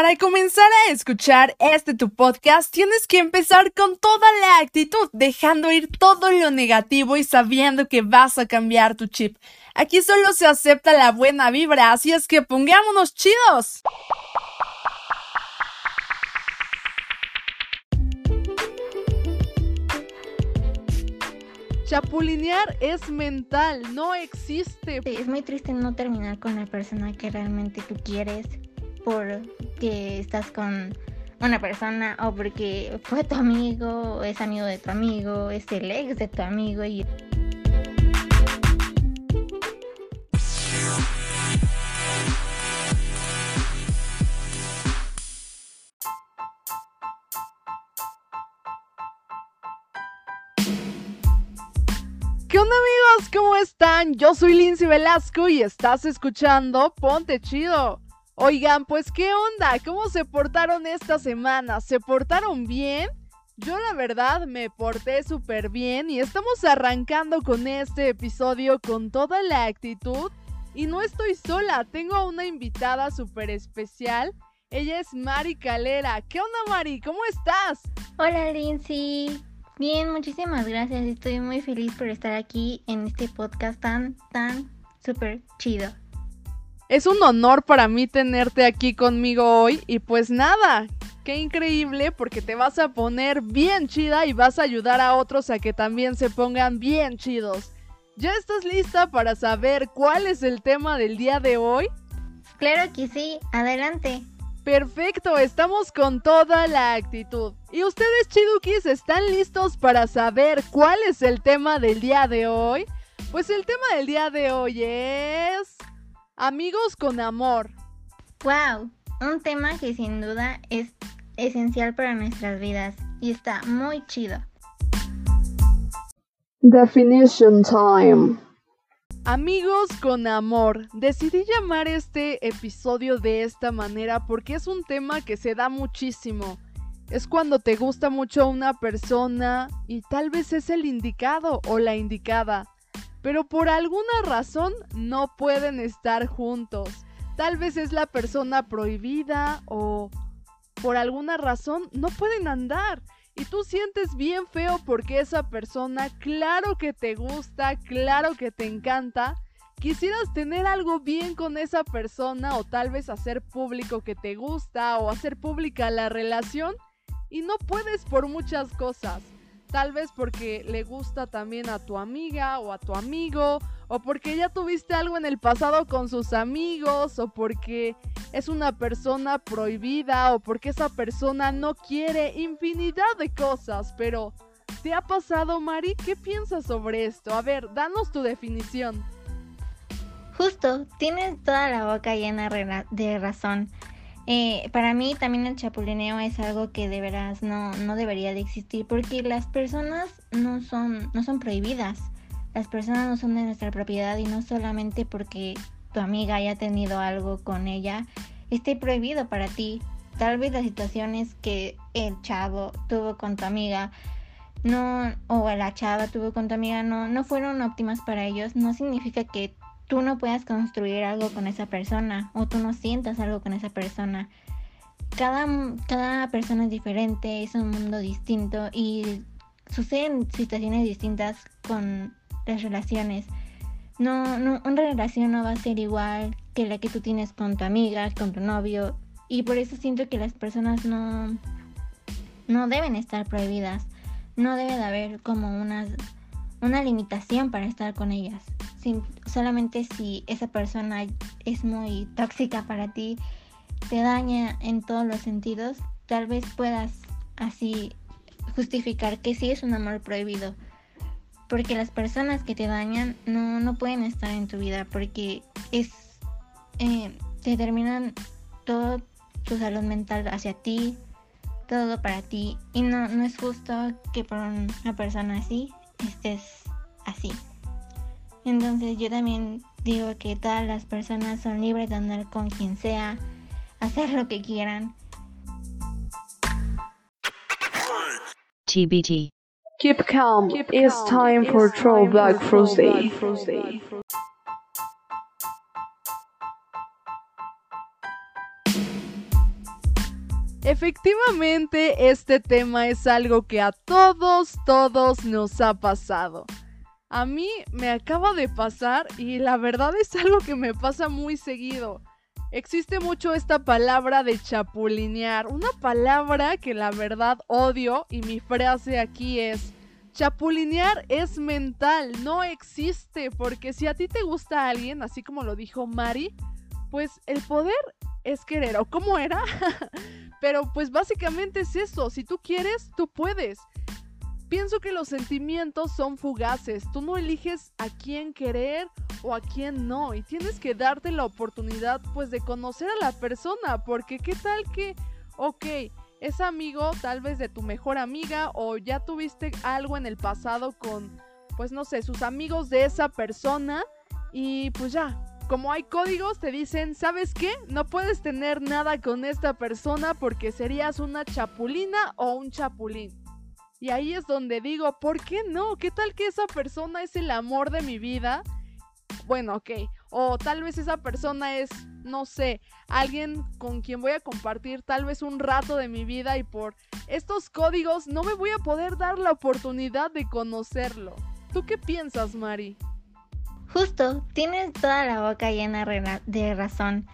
Para comenzar a escuchar este tu podcast, tienes que empezar con toda la actitud, dejando ir todo lo negativo y sabiendo que vas a cambiar tu chip. Aquí solo se acepta la buena vibra, así es que pongámonos chidos. Chapulinear es mental, no existe. Sí, es muy triste no terminar con la persona que realmente tú quieres porque estás con una persona o porque fue tu amigo, o es amigo de tu amigo, es el ex de tu amigo y... ¿Qué onda amigos? ¿Cómo están? Yo soy Lindsay Velasco y estás escuchando Ponte Chido. Oigan, pues qué onda, ¿cómo se portaron esta semana? ¿Se portaron bien? Yo la verdad me porté súper bien y estamos arrancando con este episodio con toda la actitud. Y no estoy sola, tengo a una invitada súper especial. Ella es Mari Calera. ¿Qué onda Mari? ¿Cómo estás? Hola Lindsay. Bien, muchísimas gracias. Estoy muy feliz por estar aquí en este podcast tan, tan súper chido. Es un honor para mí tenerte aquí conmigo hoy y pues nada, qué increíble porque te vas a poner bien chida y vas a ayudar a otros a que también se pongan bien chidos. ¿Ya estás lista para saber cuál es el tema del día de hoy? Claro que sí, adelante. Perfecto, estamos con toda la actitud. ¿Y ustedes, chidukis, están listos para saber cuál es el tema del día de hoy? Pues el tema del día de hoy es... Amigos con amor. Wow, un tema que sin duda es esencial para nuestras vidas y está muy chido. Definition time. Amigos con amor. Decidí llamar este episodio de esta manera porque es un tema que se da muchísimo. Es cuando te gusta mucho una persona y tal vez es el indicado o la indicada, pero por alguna razón no pueden estar juntos. Tal vez es la persona prohibida o por alguna razón no pueden andar y tú sientes bien feo porque esa persona, claro que te gusta, claro que te encanta, quisieras tener algo bien con esa persona o tal vez hacer público que te gusta o hacer pública la relación y no puedes por muchas cosas. Tal vez porque le gusta también a tu amiga o a tu amigo, o porque ya tuviste algo en el pasado con sus amigos, o porque es una persona prohibida, o porque esa persona no quiere infinidad de cosas. Pero, ¿te ha pasado, Mari? ¿Qué piensas sobre esto? A ver, danos tu definición. Justo, tienes toda la boca llena de razón. Eh, para mí también el chapulineo es algo que de veras no, no debería de existir porque las personas no son, no son prohibidas. Las personas no son de nuestra propiedad y no solamente porque tu amiga haya tenido algo con ella esté prohibido para ti. Tal vez las situaciones que el chavo tuvo con tu amiga no o la chava tuvo con tu amiga no, no fueron óptimas para ellos, no significa que tú no puedas construir algo con esa persona o tú no sientas algo con esa persona. Cada, cada persona es diferente, es un mundo distinto y suceden situaciones distintas con las relaciones. No, no, una relación no va a ser igual que la que tú tienes con tu amiga, con tu novio. Y por eso siento que las personas no, no deben estar prohibidas. No debe de haber como una, una limitación para estar con ellas solamente si esa persona es muy tóxica para ti, te daña en todos los sentidos, tal vez puedas así justificar que sí es un amor prohibido. Porque las personas que te dañan no, no pueden estar en tu vida porque es eh, te terminan todo tu salud mental hacia ti, todo para ti. Y no, no es justo que por una persona así estés así. Entonces yo también digo que todas las personas son libres de andar con quien sea, hacer lo que quieran. TBT. Keep calm. Keep it's time for Throwback Thursday. Efectivamente, este tema es algo que a todos, todos nos ha pasado. A mí me acaba de pasar y la verdad es algo que me pasa muy seguido. Existe mucho esta palabra de chapulinear, una palabra que la verdad odio y mi frase aquí es, chapulinear es mental, no existe, porque si a ti te gusta alguien, así como lo dijo Mari, pues el poder es querer, o cómo era, pero pues básicamente es eso, si tú quieres, tú puedes. Pienso que los sentimientos son fugaces, tú no eliges a quién querer o a quién no y tienes que darte la oportunidad pues de conocer a la persona, porque qué tal que, ok, es amigo tal vez de tu mejor amiga o ya tuviste algo en el pasado con pues no sé, sus amigos de esa persona y pues ya, como hay códigos, te dicen, ¿sabes qué? No puedes tener nada con esta persona porque serías una chapulina o un chapulín. Y ahí es donde digo, ¿por qué no? ¿Qué tal que esa persona es el amor de mi vida? Bueno, ok. O tal vez esa persona es, no sé, alguien con quien voy a compartir tal vez un rato de mi vida y por estos códigos no me voy a poder dar la oportunidad de conocerlo. ¿Tú qué piensas, Mari? Justo, tienes toda la boca llena de razón.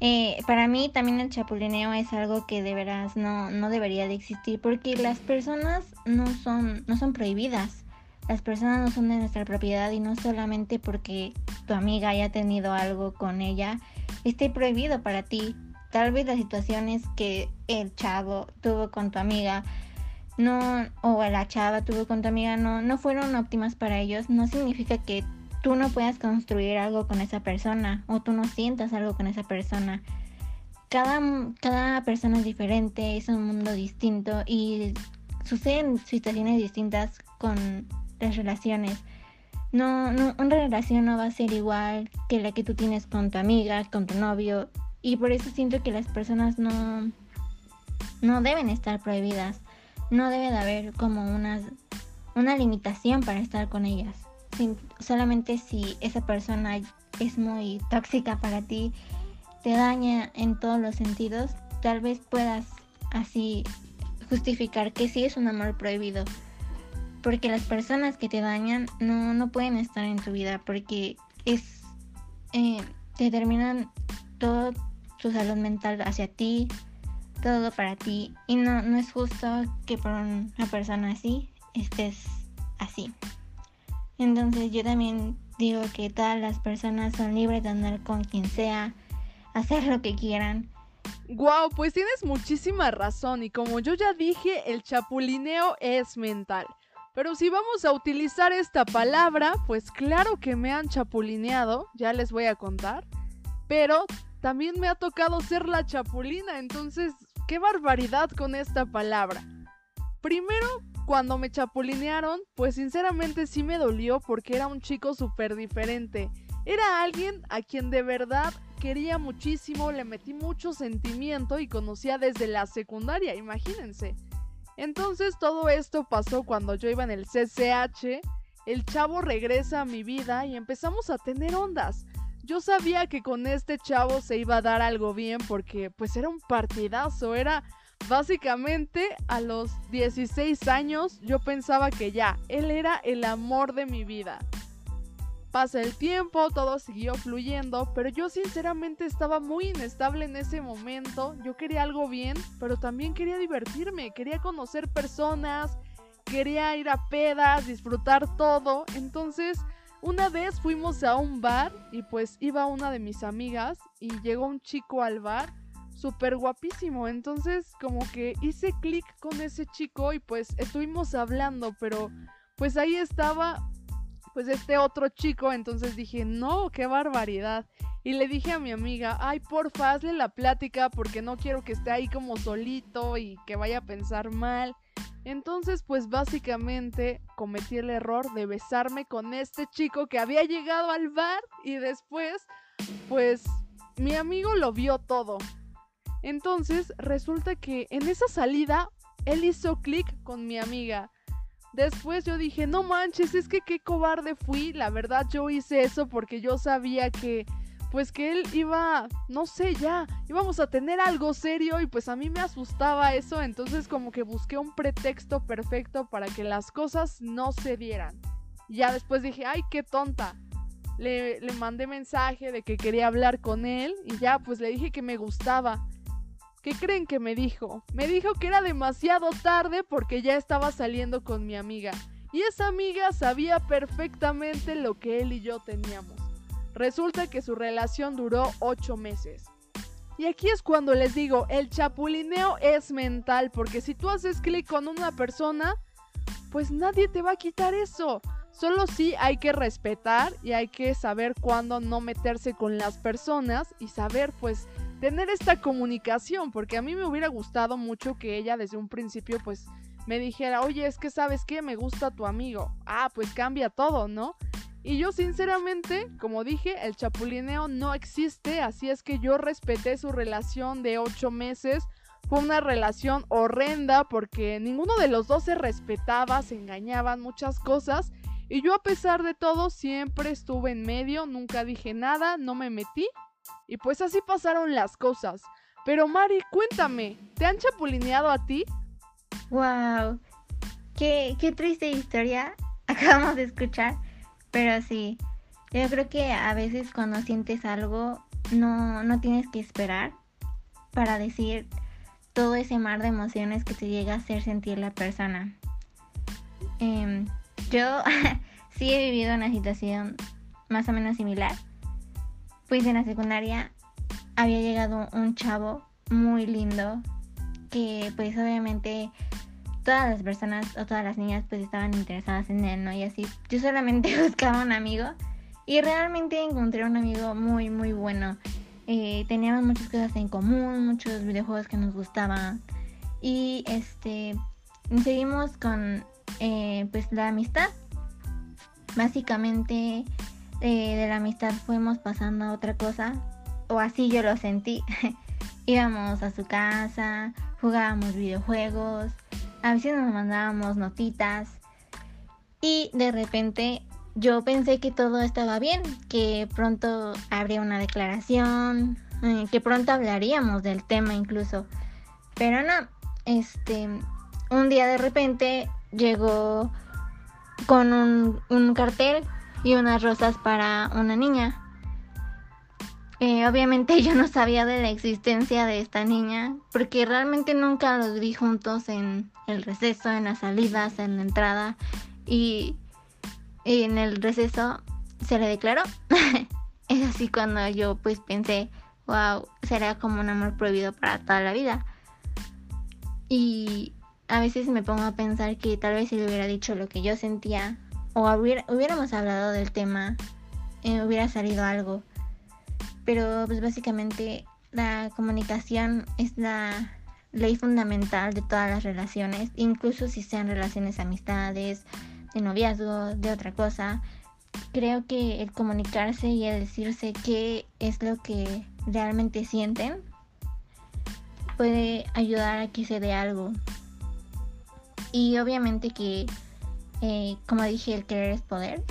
Eh, para mí también el chapulineo es algo que de veras no, no debería de existir porque las personas no son, no son prohibidas. Las personas no son de nuestra propiedad y no solamente porque tu amiga haya tenido algo con ella esté prohibido para ti. Tal vez las situaciones que el chavo tuvo con tu amiga no o la chava tuvo con tu amiga no, no fueron óptimas para ellos, no significa que tú no puedas construir algo con esa persona o tú no sientas algo con esa persona. Cada, cada persona es diferente, es un mundo distinto y suceden situaciones distintas con las relaciones. No, una relación no va a ser igual que la que tú tienes con tu amiga, con tu novio. Y por eso siento que las personas no, no deben estar prohibidas. No debe de haber como una limitación para estar con ellas solamente si esa persona es muy tóxica para ti, te daña en todos los sentidos, tal vez puedas así justificar que sí es un amor prohibido. Porque las personas que te dañan no, no pueden estar en tu vida porque es eh, determinan todo su salud mental hacia ti, todo para ti. Y no, no es justo que por una persona así estés así. Entonces yo también digo que todas las personas son libres de andar con quien sea, hacer lo que quieran. Wow, pues tienes muchísima razón y como yo ya dije, el chapulineo es mental. Pero si vamos a utilizar esta palabra, pues claro que me han chapulineado, ya les voy a contar. Pero también me ha tocado ser la chapulina, entonces, qué barbaridad con esta palabra. Primero, cuando me chapulinearon, pues sinceramente sí me dolió porque era un chico súper diferente. Era alguien a quien de verdad quería muchísimo, le metí mucho sentimiento y conocía desde la secundaria, imagínense. Entonces todo esto pasó cuando yo iba en el CCH, el chavo regresa a mi vida y empezamos a tener ondas. Yo sabía que con este chavo se iba a dar algo bien porque pues era un partidazo, era Básicamente, a los 16 años yo pensaba que ya, él era el amor de mi vida. Pasa el tiempo, todo siguió fluyendo, pero yo sinceramente estaba muy inestable en ese momento. Yo quería algo bien, pero también quería divertirme, quería conocer personas, quería ir a pedas, disfrutar todo. Entonces, una vez fuimos a un bar y pues iba una de mis amigas y llegó un chico al bar súper guapísimo. Entonces como que hice clic con ese chico y pues estuvimos hablando, pero pues ahí estaba pues este otro chico, entonces dije, no, qué barbaridad. Y le dije a mi amiga, ay, porfa, hazle la plática porque no quiero que esté ahí como solito y que vaya a pensar mal. Entonces, pues básicamente cometí el error de besarme con este chico que había llegado al bar y después, pues mi amigo lo vio todo. Entonces resulta que en esa salida él hizo clic con mi amiga. Después yo dije, no manches, es que qué cobarde fui. La verdad yo hice eso porque yo sabía que pues que él iba, no sé, ya, íbamos a tener algo serio y pues a mí me asustaba eso, entonces como que busqué un pretexto perfecto para que las cosas no se dieran. ya después dije, ay, qué tonta. Le, le mandé mensaje de que quería hablar con él y ya pues le dije que me gustaba. ¿Qué creen que me dijo? Me dijo que era demasiado tarde porque ya estaba saliendo con mi amiga. Y esa amiga sabía perfectamente lo que él y yo teníamos. Resulta que su relación duró ocho meses. Y aquí es cuando les digo, el chapulineo es mental, porque si tú haces clic con una persona, pues nadie te va a quitar eso. Solo sí hay que respetar y hay que saber cuándo no meterse con las personas y saber pues tener esta comunicación, porque a mí me hubiera gustado mucho que ella desde un principio pues me dijera, oye, es que sabes qué, me gusta tu amigo. Ah, pues cambia todo, ¿no? Y yo sinceramente, como dije, el chapulineo no existe, así es que yo respeté su relación de ocho meses. Fue una relación horrenda porque ninguno de los dos se respetaba, se engañaban muchas cosas. Y yo a pesar de todo siempre estuve en medio, nunca dije nada, no me metí. Y pues así pasaron las cosas. Pero Mari, cuéntame, ¿te han chapulineado a ti? ¡Wow! Qué, triste historia acabamos de escuchar. Pero sí, yo creo que a veces cuando sientes algo no, no tienes que esperar para decir todo ese mar de emociones que te llega a hacer sentir la persona. Em, yo sí he vivido una situación más o menos similar. Pues en la secundaria había llegado un chavo muy lindo que pues obviamente todas las personas o todas las niñas pues estaban interesadas en él, ¿no? Y así yo solamente buscaba un amigo y realmente encontré un amigo muy, muy bueno. Eh, teníamos muchas cosas en común, muchos videojuegos que nos gustaban y este seguimos con eh, pues la amistad. Básicamente eh, de la amistad fuimos pasando a otra cosa o así yo lo sentí. Íbamos a su casa, jugábamos videojuegos, a veces nos mandábamos notitas y de repente yo pensé que todo estaba bien, que pronto habría una declaración, eh, que pronto hablaríamos del tema incluso. Pero no, este, un día de repente llegó con un, un cartel y unas rosas para una niña. Eh, obviamente yo no sabía de la existencia de esta niña porque realmente nunca los vi juntos en el receso, en las salidas, en la entrada y, en el receso se le declaró. es así cuando yo pues pensé, wow, será como un amor prohibido para toda la vida. Y a veces me pongo a pensar que tal vez si le hubiera dicho lo que yo sentía o hubiéramos hablado del tema, eh, hubiera salido algo pero pues básicamente la comunicación es la ley fundamental de todas las relaciones, incluso si sean relaciones amistades, de noviazgo, de otra cosa. Creo que el comunicarse y el decirse qué es lo que realmente sienten puede ayudar a que se dé algo. Y obviamente que, eh, como dije, el querer es poder.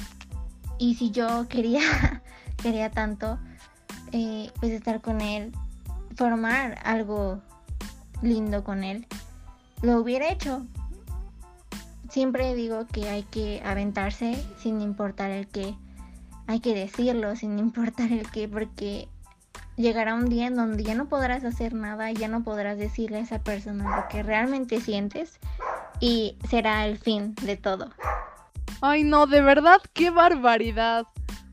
Y si yo quería, quería tanto, eh, pues estar con él, formar algo lindo con él, lo hubiera hecho. Siempre digo que hay que aventarse sin importar el qué. Hay que decirlo sin importar el qué, porque llegará un día en donde ya no podrás hacer nada, ya no podrás decirle a esa persona lo que realmente sientes y será el fin de todo. Ay no, de verdad, qué barbaridad.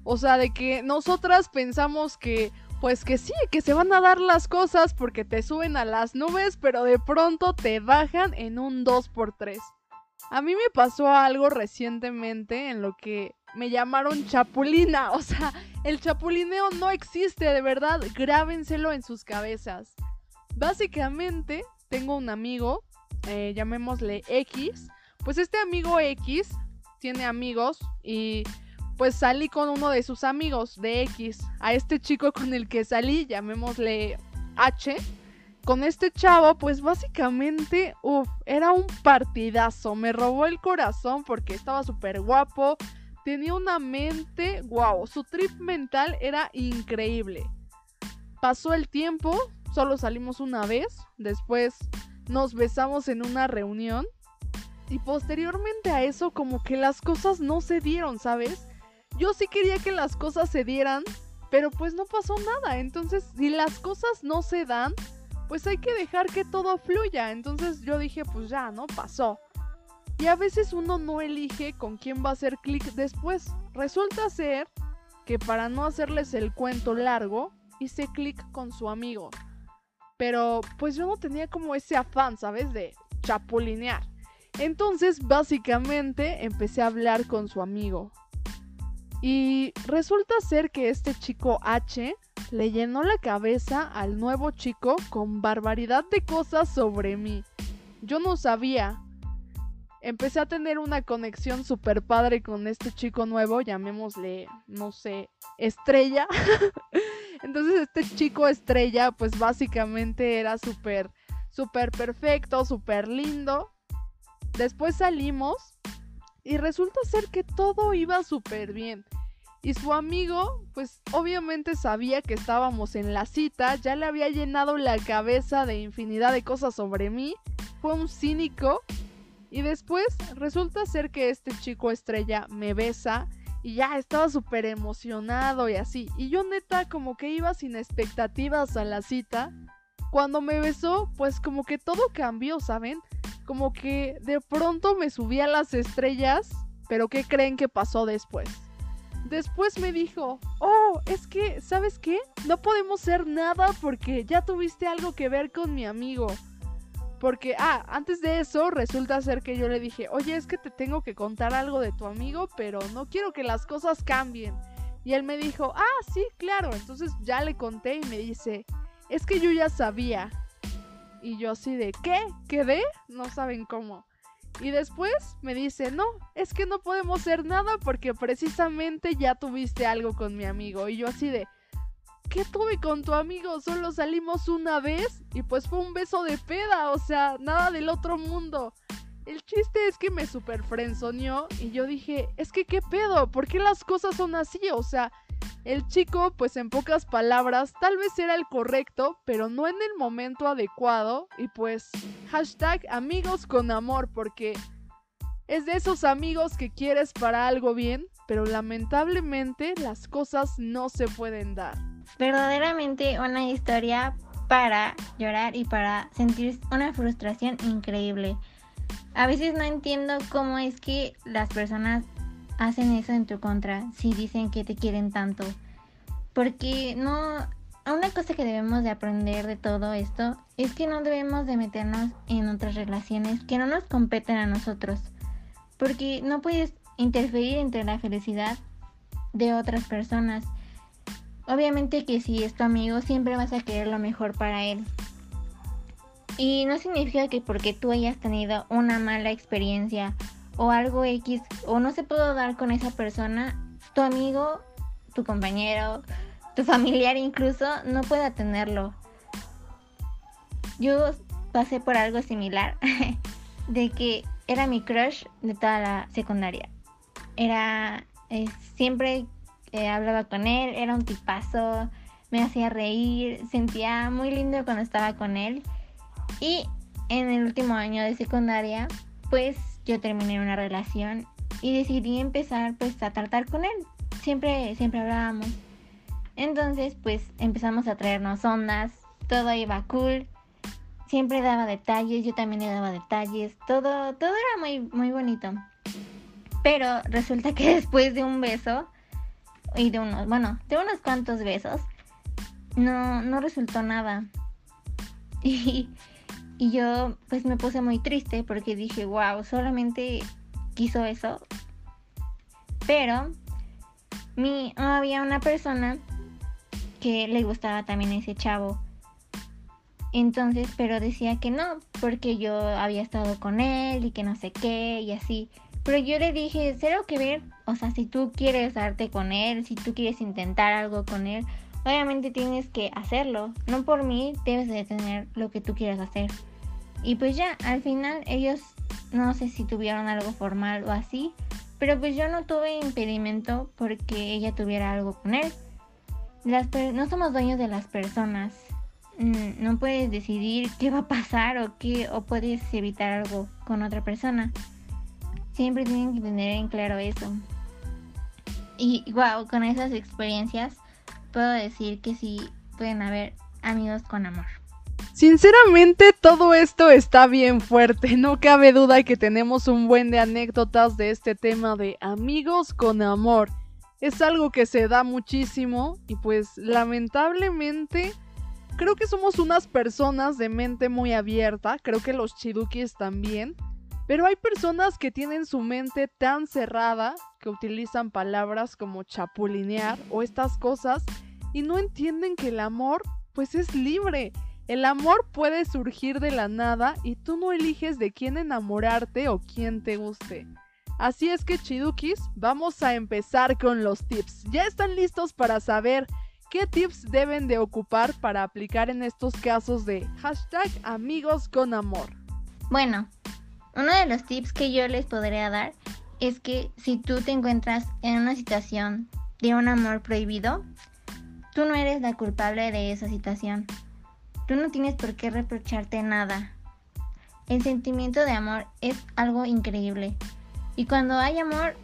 O sea, de que nosotras pensamos que, pues que sí, que se van a dar las cosas porque te suben a las nubes, pero de pronto te bajan en un 2x3. A mí me pasó algo recientemente en lo que me llamaron chapulina. O sea, el chapulineo no existe, de verdad, grábenselo en sus cabezas. Básicamente, tengo un amigo, eh, llamémosle X. Pues este amigo X tiene amigos y pues salí con uno de sus amigos de X. A este chico con el que salí, llamémosle H. Con este chavo, pues básicamente, uff, era un partidazo. Me robó el corazón porque estaba súper guapo. tenía una mente, wow, su trip mental era increíble. Pasó el tiempo, solo salimos una vez, después nos besamos en una reunión y posteriormente a eso como que las cosas no se dieron, ¿sabes? Yo sí quería que las cosas se dieran, pero pues no pasó nada. Entonces, si las cosas no se dan, pues hay que dejar que todo fluya. Entonces yo dije, pues ya, ¿no? Pasó. Y a veces uno no elige con quién va a hacer clic después. Resulta ser que para no hacerles el cuento largo, hice clic con su amigo. Pero pues yo no tenía como ese afán, ¿sabes? De chapulinear. Entonces, básicamente, empecé a hablar con su amigo. Y resulta ser que este chico H le llenó la cabeza al nuevo chico con barbaridad de cosas sobre mí. Yo no sabía. Empecé a tener una conexión super padre con este chico nuevo, llamémosle, no sé, estrella. Entonces este chico estrella pues básicamente era súper, súper perfecto, súper lindo. Después salimos y resulta ser que todo iba súper bien. Y su amigo, pues obviamente sabía que estábamos en la cita, ya le había llenado la cabeza de infinidad de cosas sobre mí, fue un cínico. Y después resulta ser que este chico estrella me besa y ya estaba súper emocionado y así. Y yo neta como que iba sin expectativas a la cita. Cuando me besó, pues como que todo cambió, ¿saben? Como que de pronto me subí a las estrellas, pero ¿qué creen que pasó después? Después me dijo, oh, es que, ¿sabes qué? No podemos ser nada porque ya tuviste algo que ver con mi amigo. Porque, ah, antes de eso resulta ser que yo le dije, oye, es que te tengo que contar algo de tu amigo, pero no quiero que las cosas cambien. Y él me dijo, ah, sí, claro. Entonces ya le conté y me dice, es que yo ya sabía. Y yo así de, ¿qué? ¿Quedé? No saben cómo. Y después me dice, no, es que no podemos hacer nada porque precisamente ya tuviste algo con mi amigo. Y yo así de, ¿qué tuve con tu amigo? Solo salimos una vez y pues fue un beso de peda, o sea, nada del otro mundo. El chiste es que me super frenzoneó y yo dije, es que qué pedo, ¿por qué las cosas son así? O sea, el chico, pues en pocas palabras, tal vez era el correcto, pero no en el momento adecuado. Y pues, hashtag amigos con amor, porque es de esos amigos que quieres para algo bien, pero lamentablemente las cosas no se pueden dar. Verdaderamente una historia para llorar y para sentir una frustración increíble. A veces no entiendo cómo es que las personas hacen eso en tu contra si dicen que te quieren tanto. Porque no... Una cosa que debemos de aprender de todo esto es que no debemos de meternos en otras relaciones que no nos competen a nosotros. Porque no puedes interferir entre la felicidad de otras personas. Obviamente que si es tu amigo siempre vas a querer lo mejor para él. Y no significa que porque tú hayas tenido una mala experiencia o algo X o no se pudo dar con esa persona, tu amigo, tu compañero, tu familiar incluso no pueda tenerlo. Yo pasé por algo similar, de que era mi crush de toda la secundaria. Era eh, siempre hablaba con él, era un tipazo, me hacía reír, sentía muy lindo cuando estaba con él. Y en el último año de secundaria, pues yo terminé una relación y decidí empezar pues a tratar con él. Siempre, siempre hablábamos. Entonces pues empezamos a traernos ondas, todo iba cool, siempre daba detalles, yo también le daba detalles, todo, todo era muy, muy bonito. Pero resulta que después de un beso y de unos, bueno, de unos cuantos besos, no, no resultó nada. Y y yo pues me puse muy triste porque dije, wow, solamente quiso eso. Pero mi, había una persona que le gustaba también ese chavo. Entonces, pero decía que no, porque yo había estado con él y que no sé qué y así. Pero yo le dije, cero que ver, o sea, si tú quieres darte con él, si tú quieres intentar algo con él, obviamente tienes que hacerlo. No por mí debes de tener lo que tú quieras hacer. Y pues ya, al final ellos no sé si tuvieron algo formal o así, Pero pues yo no tuve impedimento porque ella tuviera algo con él. Las no somos dueños de las personas. Mm, no puedes decidir qué va a pasar o qué o puedes evitar algo con otra persona. Siempre tienen que tener en claro eso. Y wow, con esas experiencias puedo decir que sí pueden haber amigos con amor. Sinceramente todo esto está bien fuerte, no cabe duda que tenemos un buen de anécdotas de este tema de amigos con amor. Es algo que se da muchísimo y pues lamentablemente creo que somos unas personas de mente muy abierta, creo que los chidukis también, pero hay personas que tienen su mente tan cerrada que utilizan palabras como chapulinear o estas cosas y no entienden que el amor pues es libre. El amor puede surgir de la nada y tú no eliges de quién enamorarte o quién te guste. Así es que chidukis, vamos a empezar con los tips. ¿Ya están listos para saber qué tips deben de ocupar para aplicar en estos casos de hashtag amigos con amor? Bueno, uno de los tips que yo les podría dar es que si tú te encuentras en una situación de un amor prohibido, tú no eres la culpable de esa situación. Tú no tienes por qué reprocharte nada. El sentimiento de amor es algo increíble. Y cuando hay amor,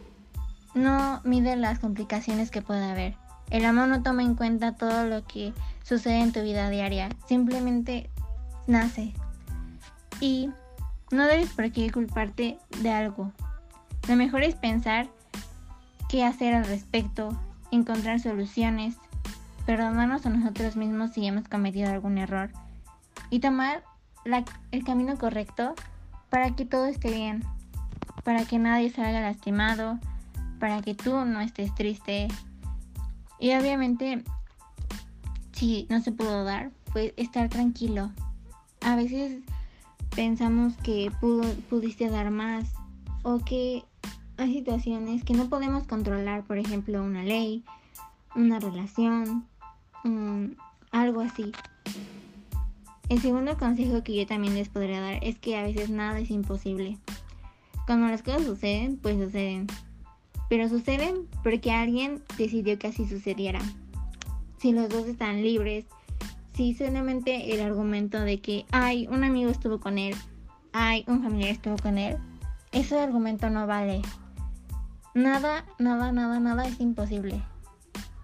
no mide las complicaciones que puede haber. El amor no toma en cuenta todo lo que sucede en tu vida diaria. Simplemente nace. Y no debes por qué culparte de algo. Lo mejor es pensar qué hacer al respecto, encontrar soluciones, perdonarnos a nosotros mismos si hemos cometido algún error y tomar el camino correcto para que todo esté bien, para que nadie salga lastimado, para que tú no estés triste. Y obviamente, si no se pudo dar, pues estar tranquilo. A veces pensamos que pudiste dar más o que hay situaciones que no podemos controlar, por ejemplo, una ley, una relación, algo así. El segundo consejo que yo también les podría dar es que a veces nada es imposible. Cuando las cosas suceden, pues suceden. Pero suceden porque alguien decidió que así sucediera. Si los dos están libres, si solamente el argumento de que, ay, un amigo estuvo con él, ay, un familiar estuvo con él, ese argumento no vale. Nada, nada, nada, nada es imposible.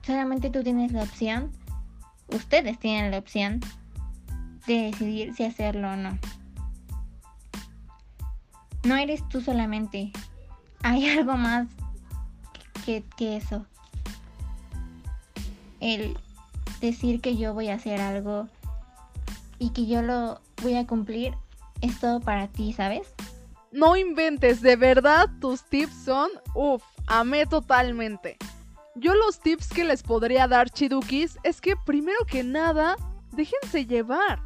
Solamente tú tienes la opción, ustedes tienen la opción de decidir si hacerlo o no. No eres tú solamente. Hay algo más que, que eso. El decir que yo voy a hacer algo y que yo lo voy a cumplir es todo para ti, ¿sabes? No inventes, de verdad tus tips son, uff, amé totalmente. Yo los tips que les podría dar Chidukis es que primero que nada, déjense llevar.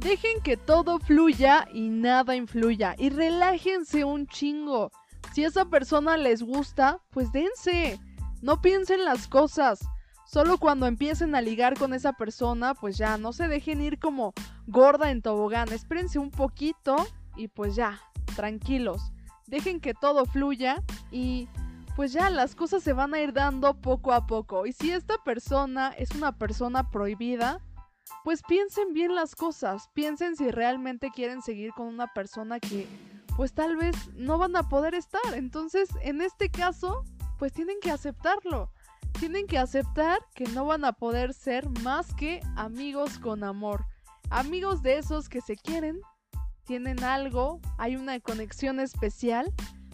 Dejen que todo fluya y nada influya. Y relájense un chingo. Si esa persona les gusta, pues dense. No piensen las cosas. Solo cuando empiecen a ligar con esa persona, pues ya, no se dejen ir como gorda en tobogán. Espérense un poquito y pues ya, tranquilos. Dejen que todo fluya y pues ya las cosas se van a ir dando poco a poco. Y si esta persona es una persona prohibida, pues piensen bien las cosas. Piensen si realmente quieren seguir con una persona que pues tal vez no van a poder estar. Entonces, en este caso, pues tienen que aceptarlo tienen que aceptar que no van a poder ser más que amigos con amor. Amigos de esos que se quieren, tienen algo, hay una conexión especial,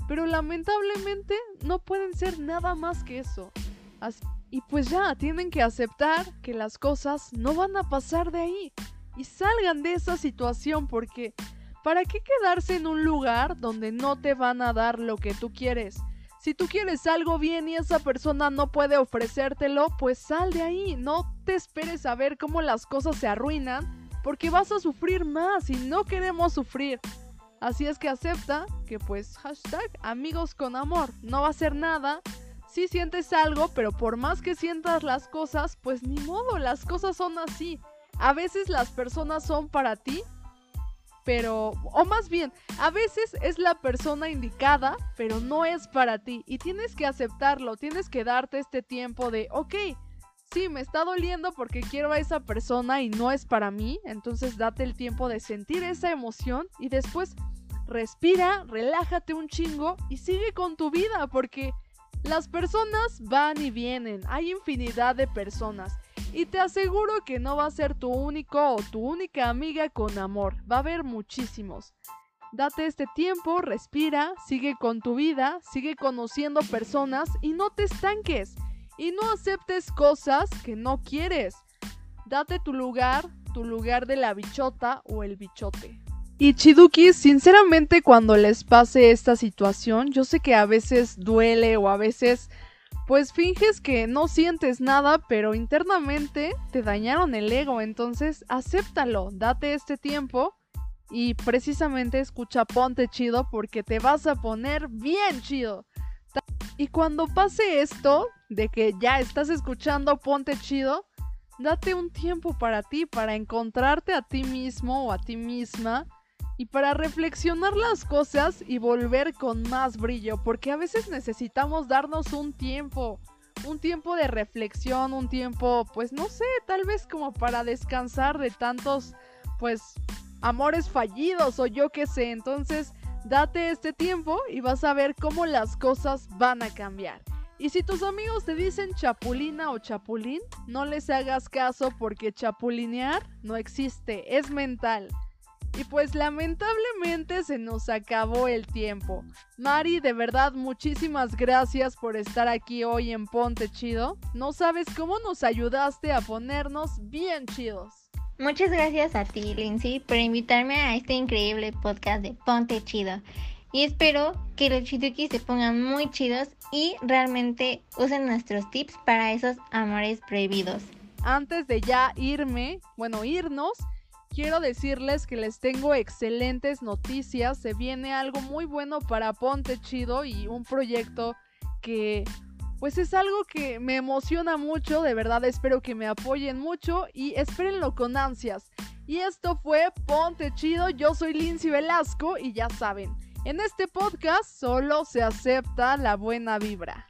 pero lamentablemente no pueden ser nada más que eso. y pues ya, tienen que aceptar que las cosas no van a pasar de ahí. Y salgan de esa situación porque ¿para qué quedarse en un lugar donde no te van a dar lo que tú quieres? Si tú quieres algo bien y esa persona no puede ofrecértelo, pues sal de ahí. No te esperes a ver cómo las cosas se arruinan, porque vas a sufrir más y no queremos sufrir. Así es que acepta que pues hashtag amigos con amor. No va a ser nada. Si sientes algo, pero por más que sientas las cosas, pues ni modo, las cosas son así. A veces las personas son para ti pero, o más bien, a veces es la persona indicada, pero no es para ti. Y tienes que aceptarlo, tienes que darte este tiempo de, ok, sí, me está doliendo porque quiero a esa persona y no es para mí. Entonces date el tiempo de sentir esa emoción y después respira, relájate un chingo y sigue con tu vida porque las personas van y vienen, hay infinidad de personas y te aseguro que no va a ser tu único o tu única amiga con amor, va a haber muchísimos. Date este tiempo, respira, sigue con tu vida, sigue conociendo personas y no te estanques. Y no aceptes cosas que no quieres. Date tu lugar, tu lugar de la bichota o el bichote. Y Chiduki, sinceramente cuando les pase esta situación, yo sé que a veces duele o a veces pues finges que no sientes nada, pero internamente te dañaron el ego, entonces acéptalo, date este tiempo y precisamente escucha Ponte Chido porque te vas a poner bien chido. Y cuando pase esto, de que ya estás escuchando Ponte Chido, date un tiempo para ti, para encontrarte a ti mismo o a ti misma y para reflexionar las cosas y volver con más brillo, porque a veces necesitamos darnos un tiempo, un tiempo de reflexión, un tiempo, pues no sé, tal vez como para descansar de tantos, pues, amores fallidos o yo qué sé, entonces date este tiempo y vas a ver cómo las cosas van a cambiar. Y si tus amigos te dicen chapulina o chapulín, no les hagas caso porque chapulinear no existe, es mental. Y pues lamentablemente se nos acabó el tiempo. Mari, de verdad muchísimas gracias por estar aquí hoy en Ponte Chido. No sabes cómo nos ayudaste a ponernos bien chidos. Muchas gracias a ti, Lindsay, por invitarme a este increíble podcast de Ponte Chido. Y espero que los chiduki se pongan muy chidos y realmente usen nuestros tips para esos amores prohibidos. Antes de ya irme, bueno, irnos, Quiero decirles que les tengo excelentes noticias. Se viene algo muy bueno para Ponte Chido y un proyecto que pues es algo que me emociona mucho, de verdad espero que me apoyen mucho y espérenlo con ansias. Y esto fue Ponte Chido, yo soy Lindsay Velasco y ya saben, en este podcast solo se acepta la buena vibra.